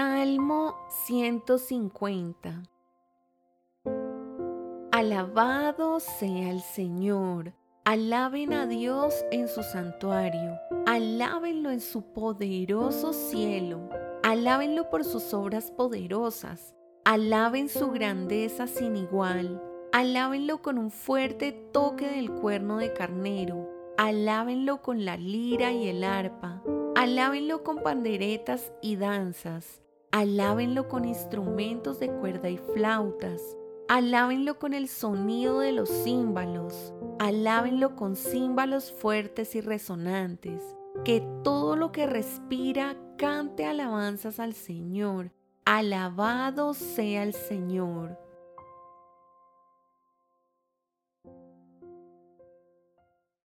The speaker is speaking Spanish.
Salmo 150 Alabado sea el Señor, alaben a Dios en su santuario, alábenlo en su poderoso cielo, alábenlo por sus obras poderosas, alaben su grandeza sin igual, alábenlo con un fuerte toque del cuerno de carnero, alábenlo con la lira y el arpa. Alábenlo con panderetas y danzas. Alábenlo con instrumentos de cuerda y flautas. Alábenlo con el sonido de los címbalos. Alábenlo con címbalos fuertes y resonantes. Que todo lo que respira cante alabanzas al Señor. Alabado sea el Señor.